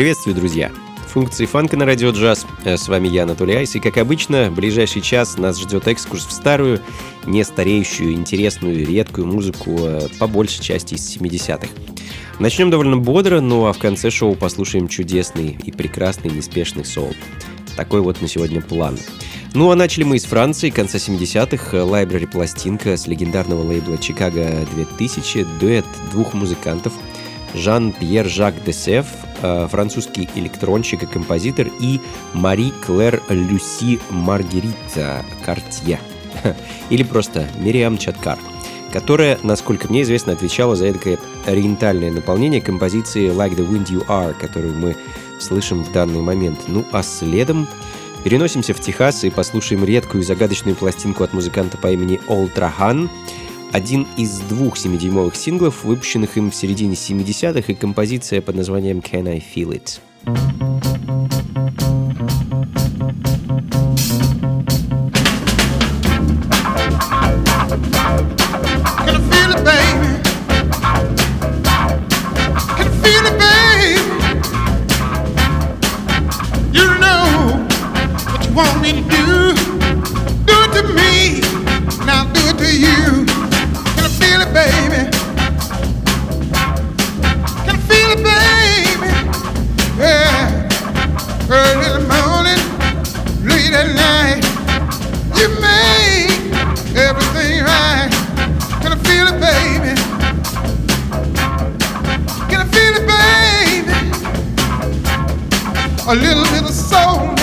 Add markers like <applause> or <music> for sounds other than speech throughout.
Приветствую, друзья! Функции фанка на радио джаз. Э, с вами я, Анатолий Айс, и как обычно, в ближайший час нас ждет экскурс в старую, не стареющую, интересную, редкую музыку, э, по большей части из 70-х. Начнем довольно бодро, ну а в конце шоу послушаем чудесный и прекрасный неспешный соул. Такой вот на сегодня план. Ну а начали мы из Франции, конца 70-х, Library пластинка с легендарного лейбла Chicago 2000, дуэт двух музыкантов – Жан-Пьер Жак Десеф, э, французский электронщик и композитор, и Мари Клэр Люси Маргарита Картье, <laughs> или просто Мириам Чаткар, которая, насколько мне известно, отвечала за это ориентальное наполнение композиции Like the Wind You Are, которую мы слышим в данный момент. Ну а следом переносимся в Техас и послушаем редкую и загадочную пластинку от музыканта по имени Олтрахан, один из двух 7-дюймовых синглов, выпущенных им в середине 70-х, и композиция под названием «Can I Feel It?». A baby? Get a feel a baby? A little bit of soul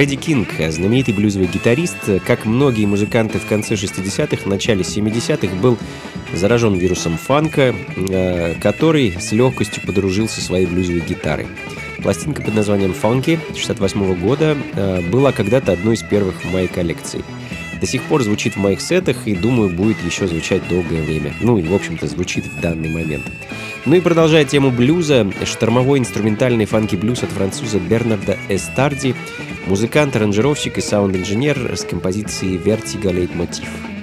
Фредди Кинг, знаменитый блюзовый гитарист, как многие музыканты в конце 60-х, начале 70-х, был заражен вирусом фанка, э, который с легкостью подружился своей блюзовой гитарой. Пластинка под названием «Фанки» 68 года э, была когда-то одной из первых в моей коллекции. До сих пор звучит в моих сетах и, думаю, будет еще звучать долгое время. Ну и, в общем-то, звучит в данный момент. Ну и продолжая тему блюза, штормовой инструментальный фанки-блюз от француза Бернарда Эстарди, музыкант, аранжировщик и саунд-инженер с композицией «Vertigo Leitmotiv».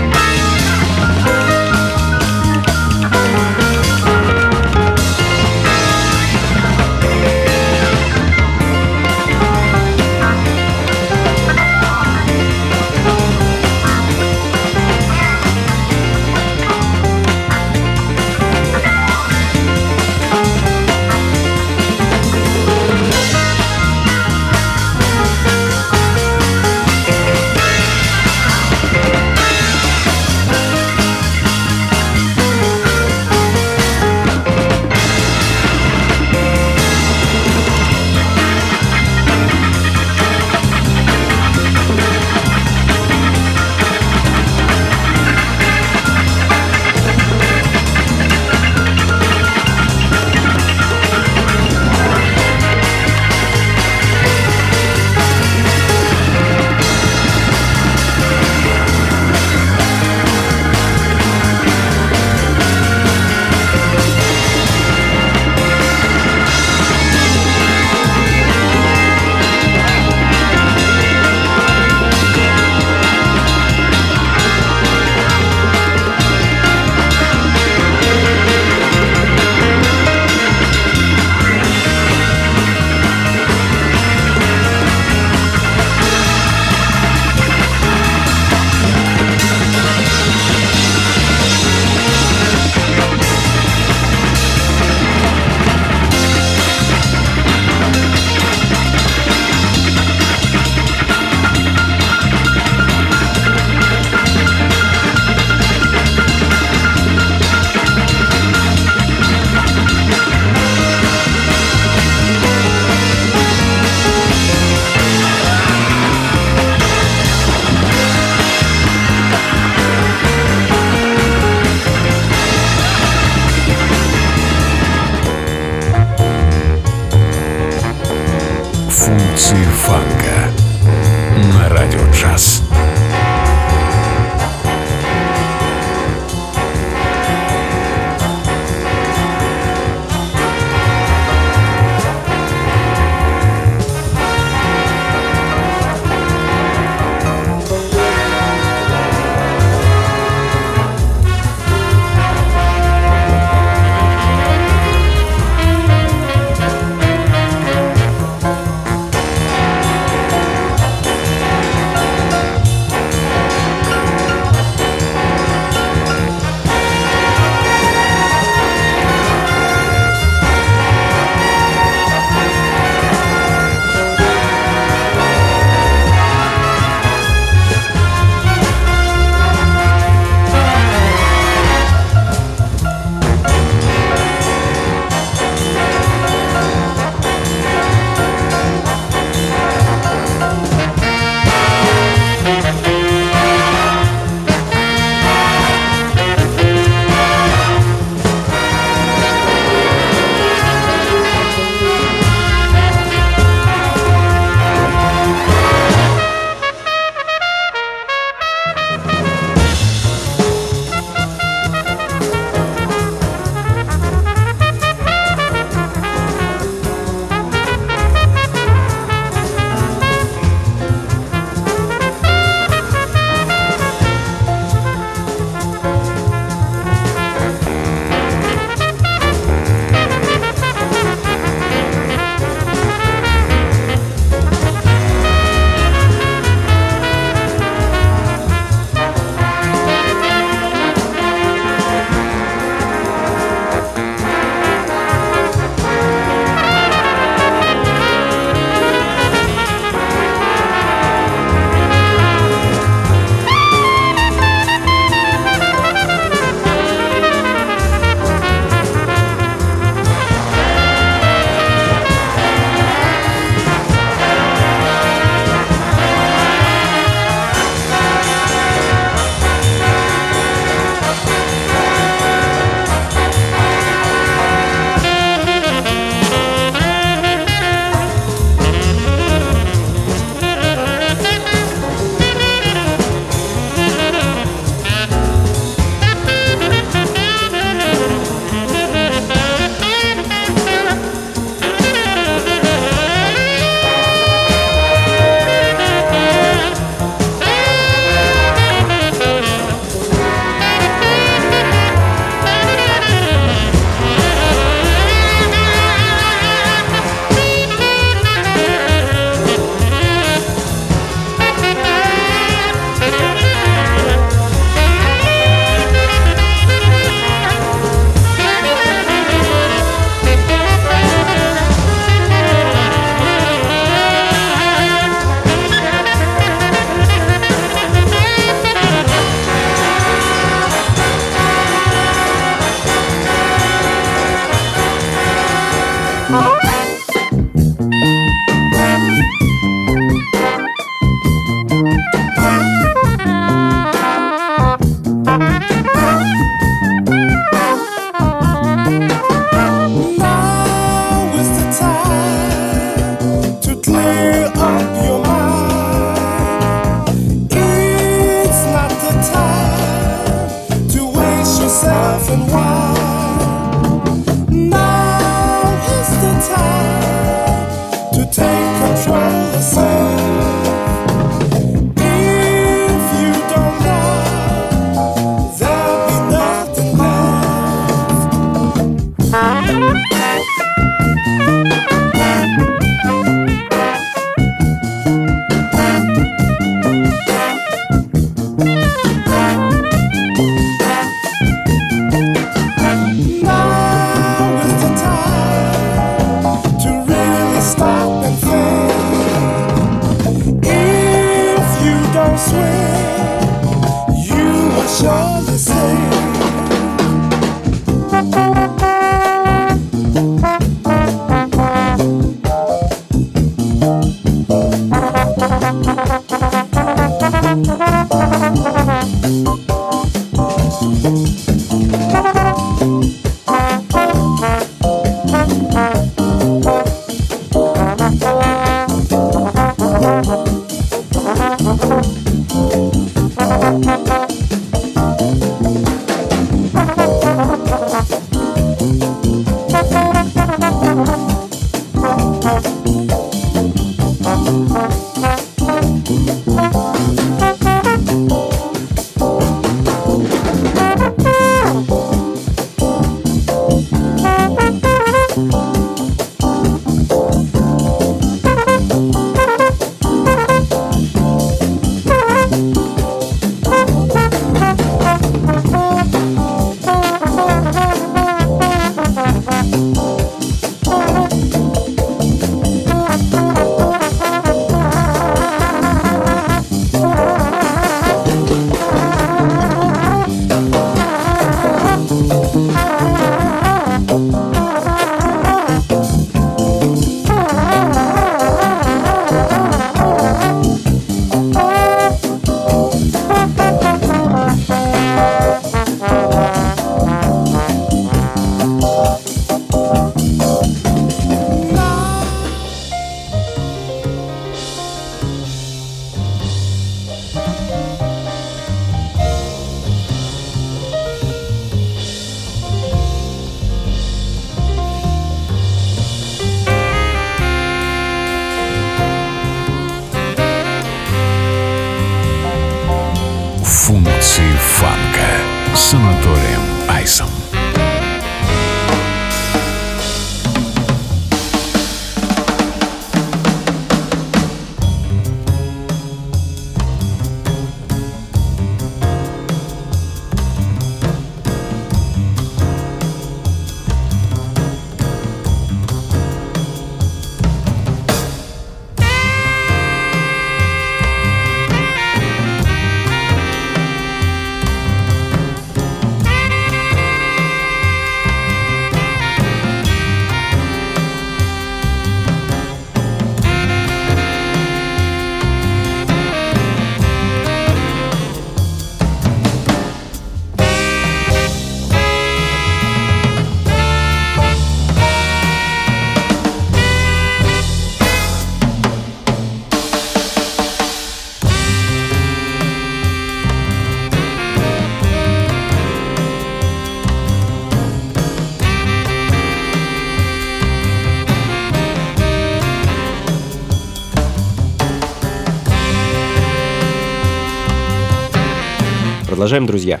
Продолжаем, друзья.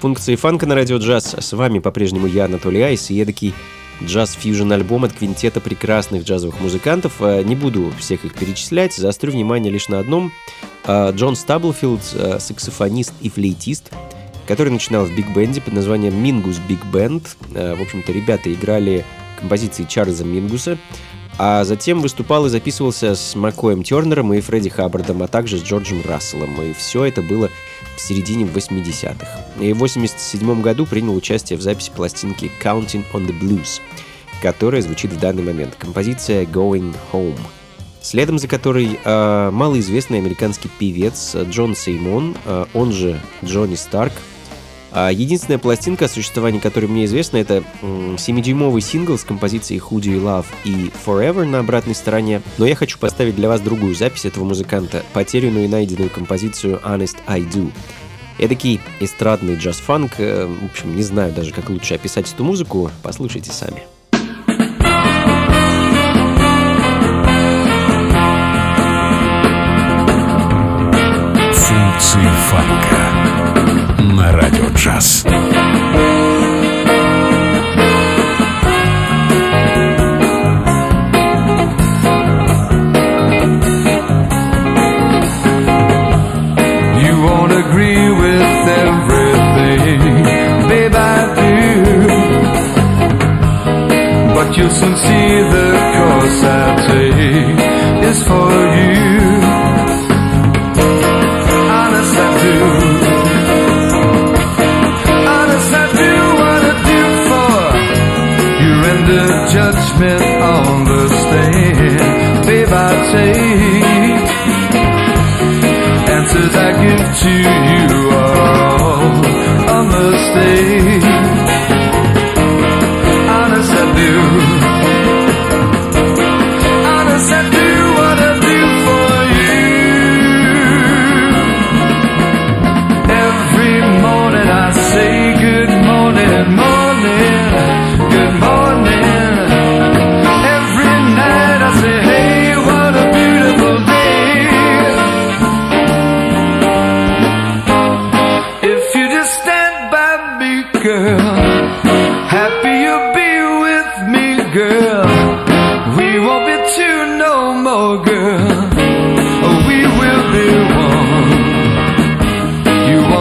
Функции фанка на радио джаз. С вами по-прежнему я, Анатолий Айс, и эдакий джаз-фьюжн альбом от квинтета прекрасных джазовых музыкантов. Э, не буду всех их перечислять, заострю внимание лишь на одном. Э, Джон Стаблфилд, э, саксофонист и флейтист, который начинал в биг-бенде под названием Мингус Биг Бенд. В общем-то, ребята играли композиции Чарльза Мингуса, а затем выступал и записывался с Маккоем Тайнером и Фредди Хаббардом, а также с Джорджем Расселом. И все это было в середине 80-х. И в 87 году принял участие в записи пластинки Counting on the Blues, которая звучит в данный момент. Композиция Going Home. Следом за которой э, малоизвестный американский певец Джон Сеймон, э, он же Джонни Старк, единственная пластинка, о существовании которой мне известно, это 7-дюймовый сингл с композицией Who Do You Love и Forever на обратной стороне. Но я хочу поставить для вас другую запись этого музыканта, потерянную и найденную композицию Honest I Do. Эдакий эстрадный джаз-фанк, э, в общем, не знаю даже, как лучше описать эту музыку, послушайте сами. Функции фанка на радио джаз. You won't agree with everything, babe, I do. But you'll soon see the course I take is for you. To you oh, are a mistake.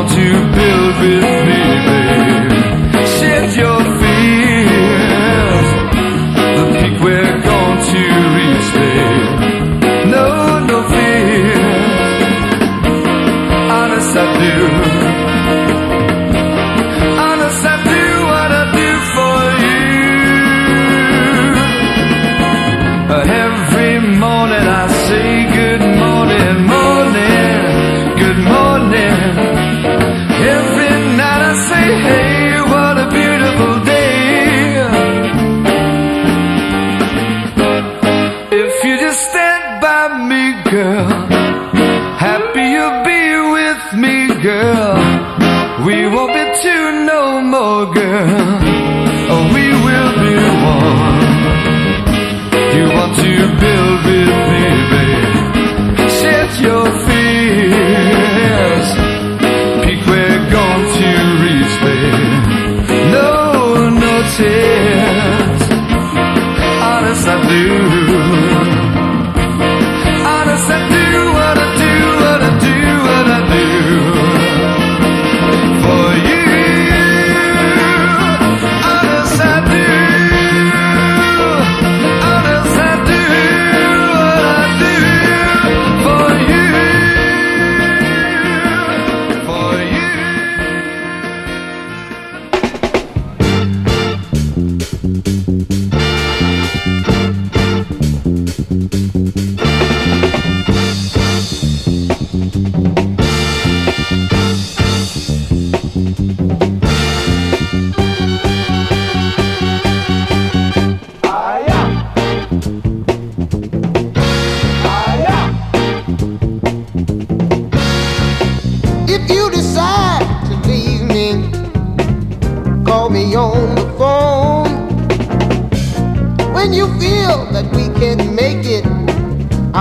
to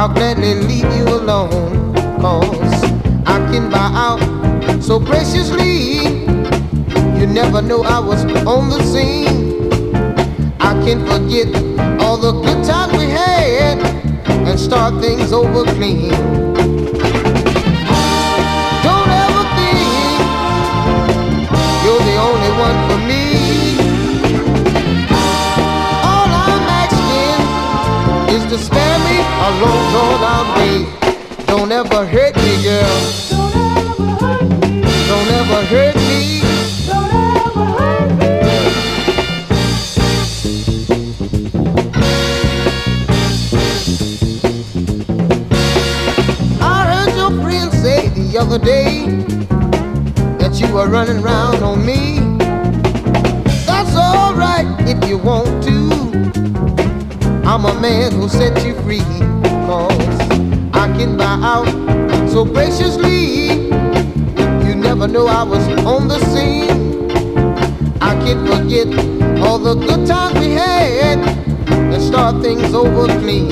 I'll gladly leave you alone. Cause I can buy out so graciously. You never know I was on the scene. I can't forget all the good times we had and start things over clean. Asking is to spare me a long drawn out way. Don't ever hurt me, girl. Don't ever hurt me. I heard your friend say the other day that you were running around on me. That's alright if you want to. I'm a man who set you free. Cause I can buy out so graciously. You never know I was on the scene. I can't forget all the good times we had and start things over clean.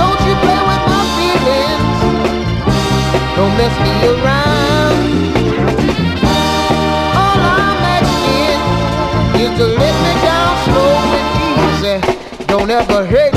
Don't you play with my feelings. Don't mess me around. All I'm asking is to let me down never hate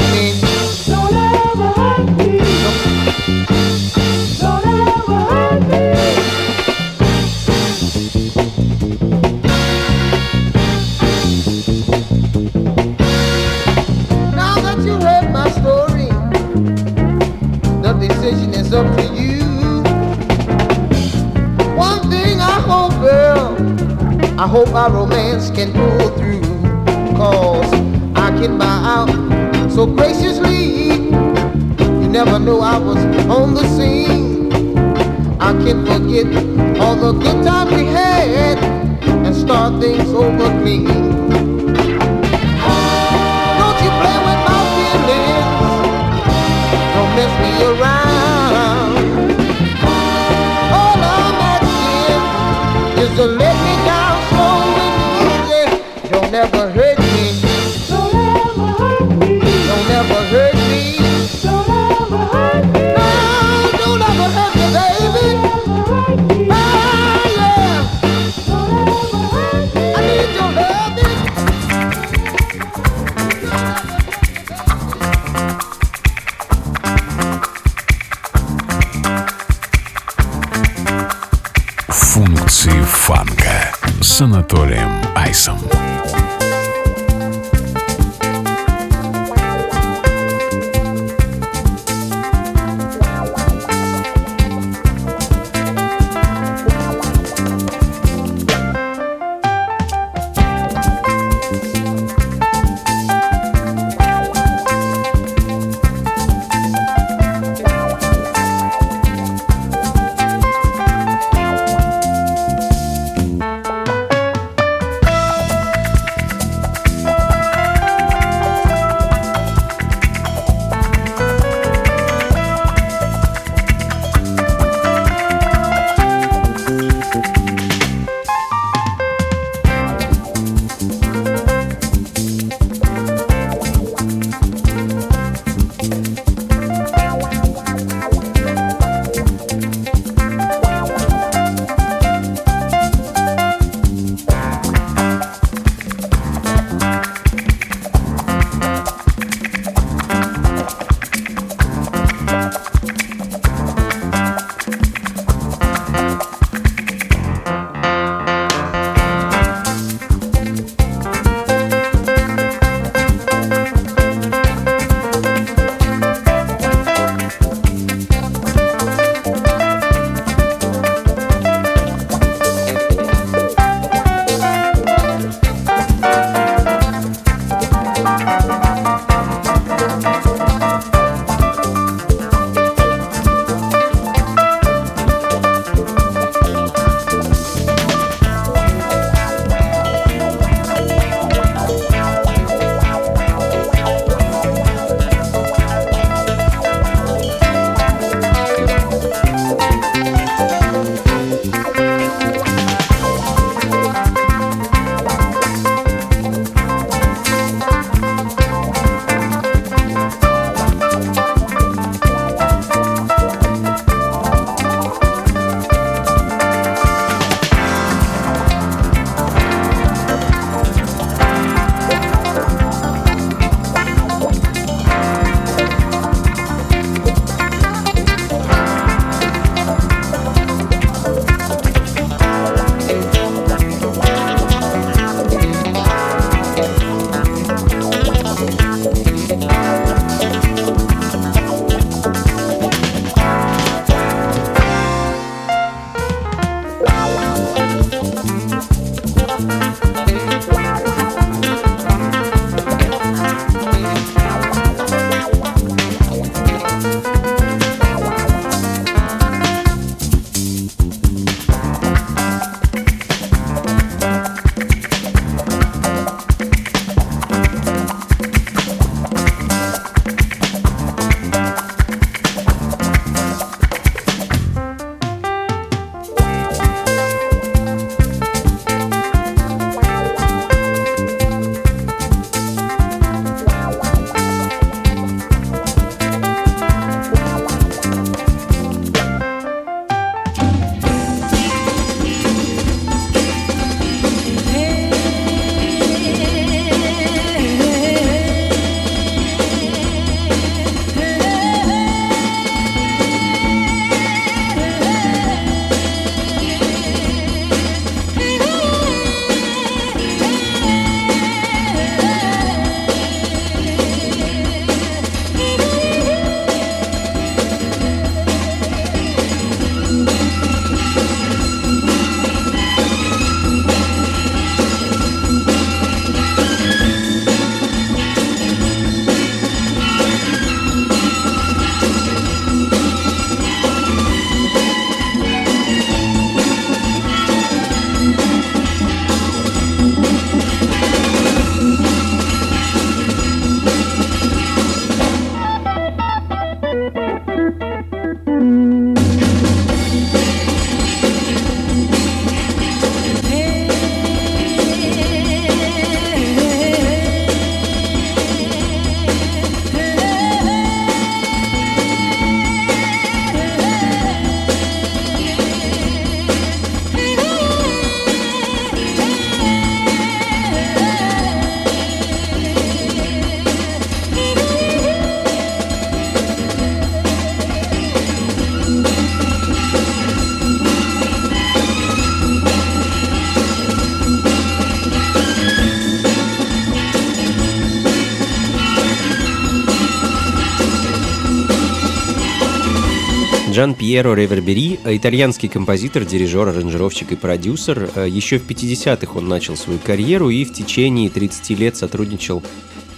Пьеро Ревербери, итальянский композитор, дирижер, аранжировщик и продюсер. Э, Еще в 50-х он начал свою карьеру и в течение 30 лет сотрудничал,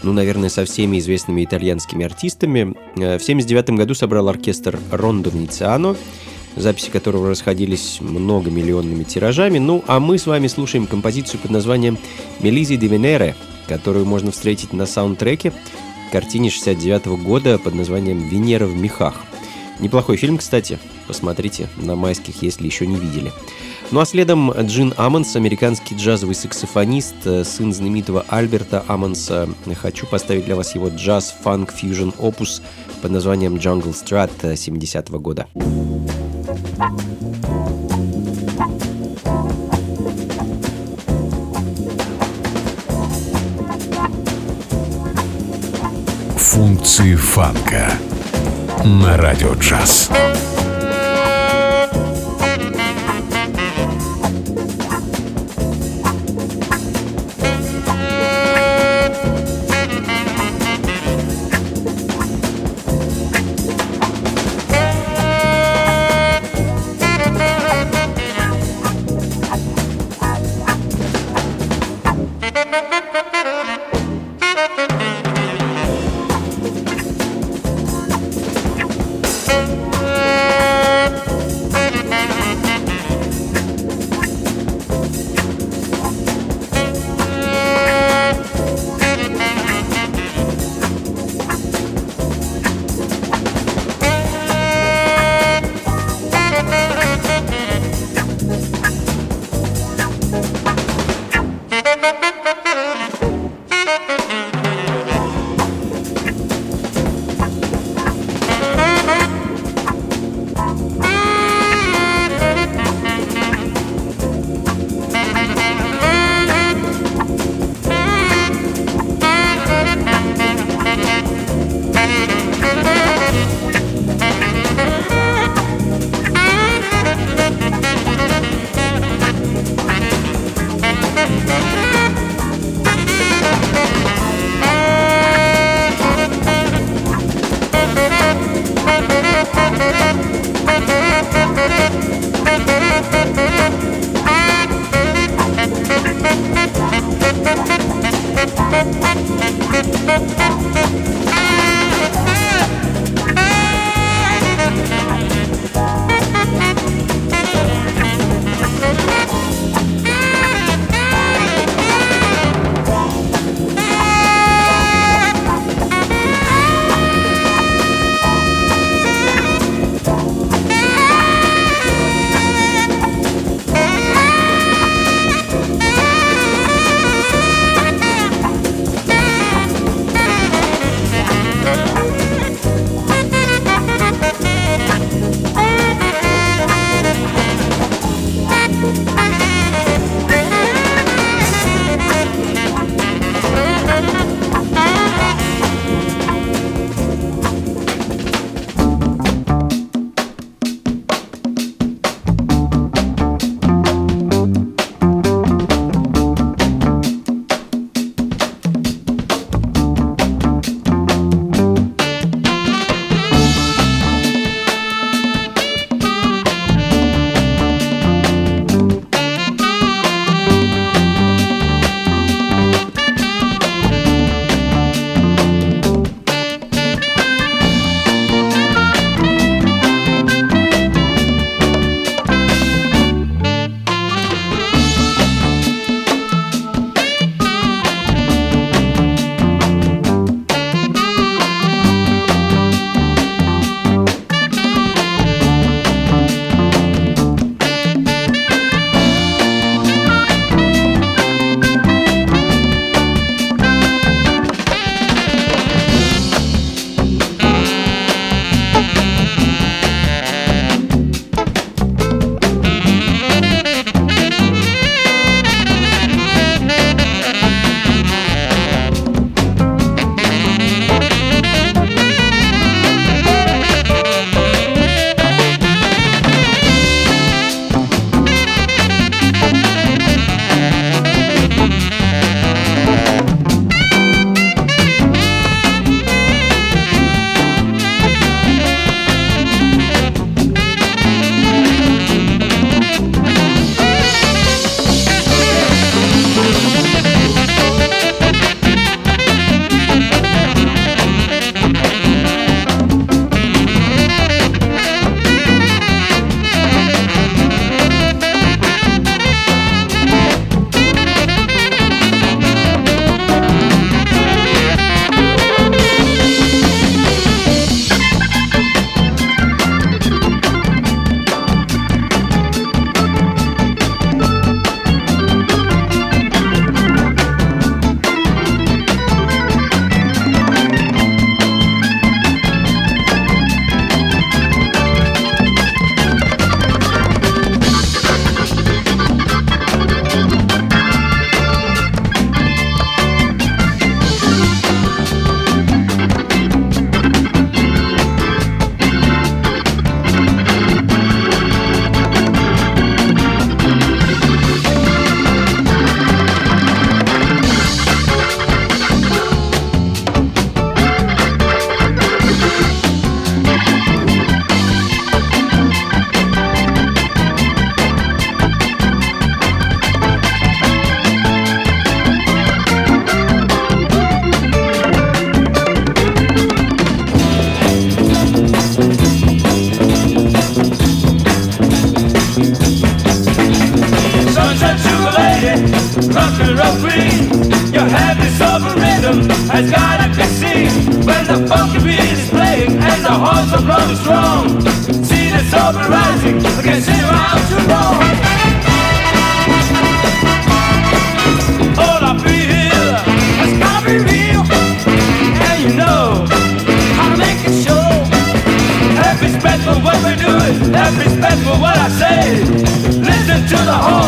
ну, наверное, со всеми известными итальянскими артистами. Э, В 79 году собрал оркестр Рондо Венециано, записи которого расходились многомиллионными тиражами. Ну, а мы с вами слушаем композицию под названием «Мелизи де Венере», которую можно встретить на саундтреке картине 69 года под названием «Венера в мехах». Неплохой фильм, кстати. Посмотрите на майских, если еще не видели. Ну а следом Джин Амонс, американский джазовый саксофонист, э, сын знаменитого Альберта Амонса. Хочу поставить для вас его джаз-фанк-фьюжн опус под названием Jungle Strat 70 года. Функции фанка на радио джаз. The horns are blowing strong. See the sober rising against zero out to wrong. All I feel has gotta be real, and you know to make it show. Have respect for what we do, have respect for what I say. Listen to the horn.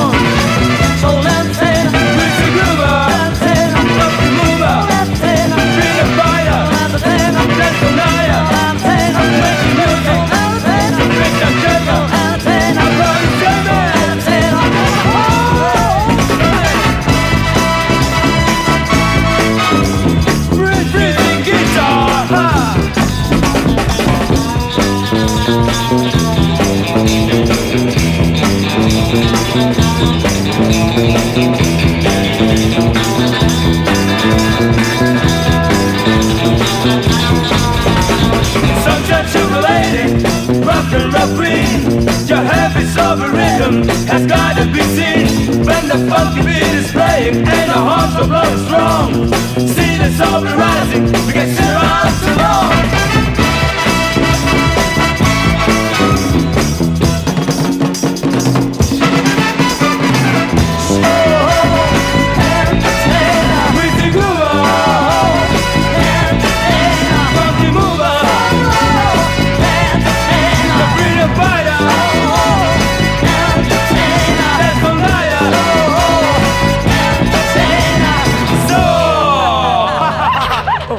Of a rhythm has got to be seen. When the funky beat is playing and the horns are blowing strong. See the sun rising, we sit around too long.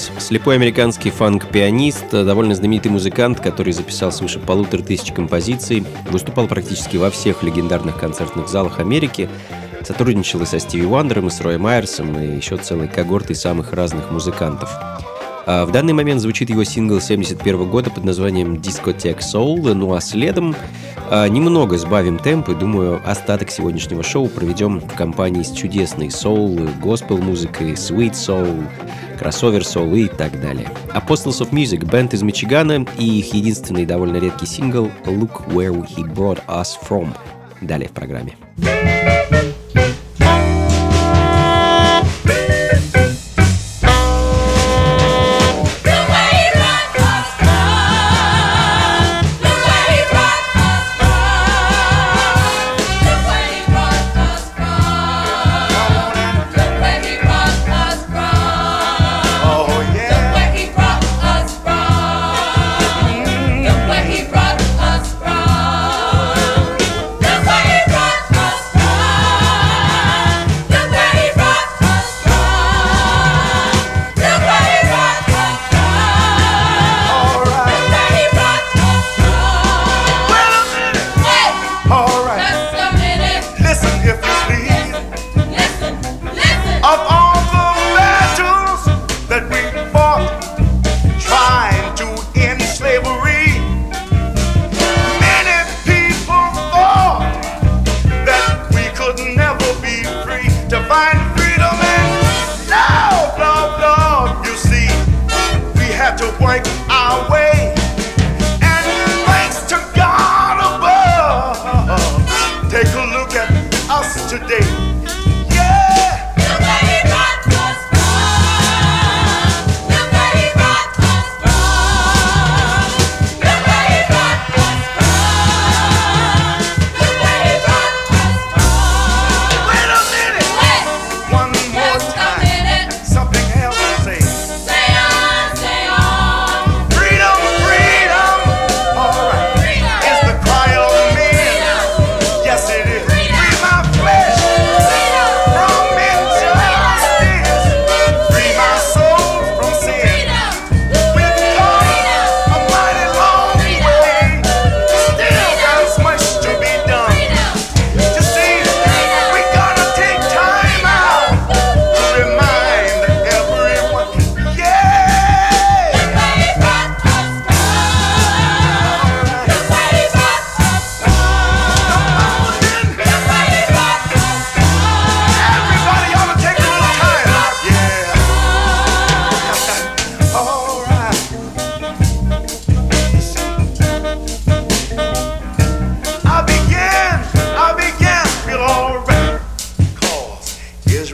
Уильямс, слепой американский фанк-пианист, довольно знаменитый музыкант, который записал свыше полутора тысяч композиций, выступал практически во всех легендарных концертных залах Америки, сотрудничал и со Стиви Уандером, и с Роем Майерсом, и еще целой когортой самых разных музыкантов. А в данный момент звучит его сингл 71 года под названием Discotheque Soul, ну а следом а, немного сбавим темп и, думаю, остаток сегодняшнего шоу проведем в компании с чудесной соул, госпел-музыкой, sweet soul, кроссовер soul и так далее. Apostles of Music, бенд из Мичигана и их единственный довольно редкий сингл Look Where He Brought Us From. Далее в программе.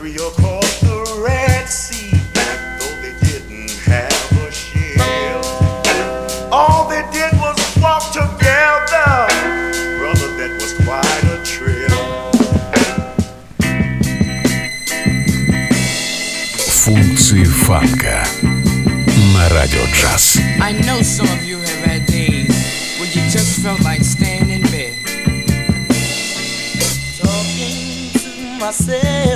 Syria called the Red Sea, though they didn't have a all they did was walk together. Brother, that was quite a trip. Функции фанка на радио джаз. I know some of you have had days when you just felt like staying in bed. Talking to myself.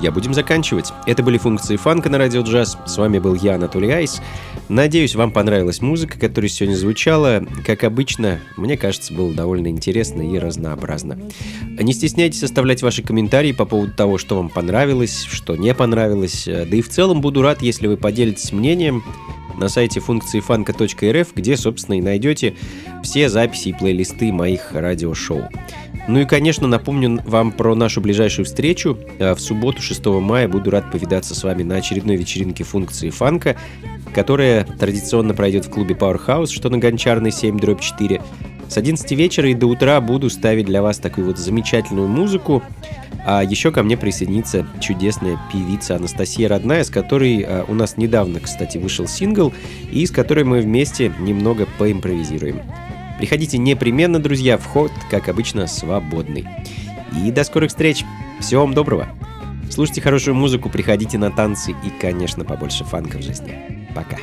друзья, будем заканчивать. Это были функции фанка на радио джаз. С вами был я, Анатолий Айс. Надеюсь, вам понравилась музыка, которая сегодня звучала. Как обычно, мне кажется, было довольно интересно и разнообразно. Не стесняйтесь оставлять ваши комментарии по поводу того, что вам понравилось, что не понравилось. Да и в целом буду рад, если вы поделитесь мнением на сайте функции фанка.рф, где, собственно, и найдете все записи и плейлисты моих радиошоу. Ну и, конечно, напомню вам про нашу ближайшую встречу. А, В субботу, 6 мая, буду рад повидаться с вами на очередной вечеринке функции фанка, которая традиционно пройдет в клубе Powerhouse, что на Гончарной 7 дробь 4. С 11 вечера и до утра буду ставить для вас такую вот замечательную музыку. А еще ко мне присоединится чудесная певица Анастасия Родная, с которой а, у нас недавно, кстати, вышел сингл, и с которой мы вместе немного поимпровизируем. Приходите непременно, друзья, вход, как обычно, свободный. И до скорых встреч. Всего вам доброго. Слушайте хорошую музыку, приходите на танцы и, конечно, побольше фанка в жизни. Пока.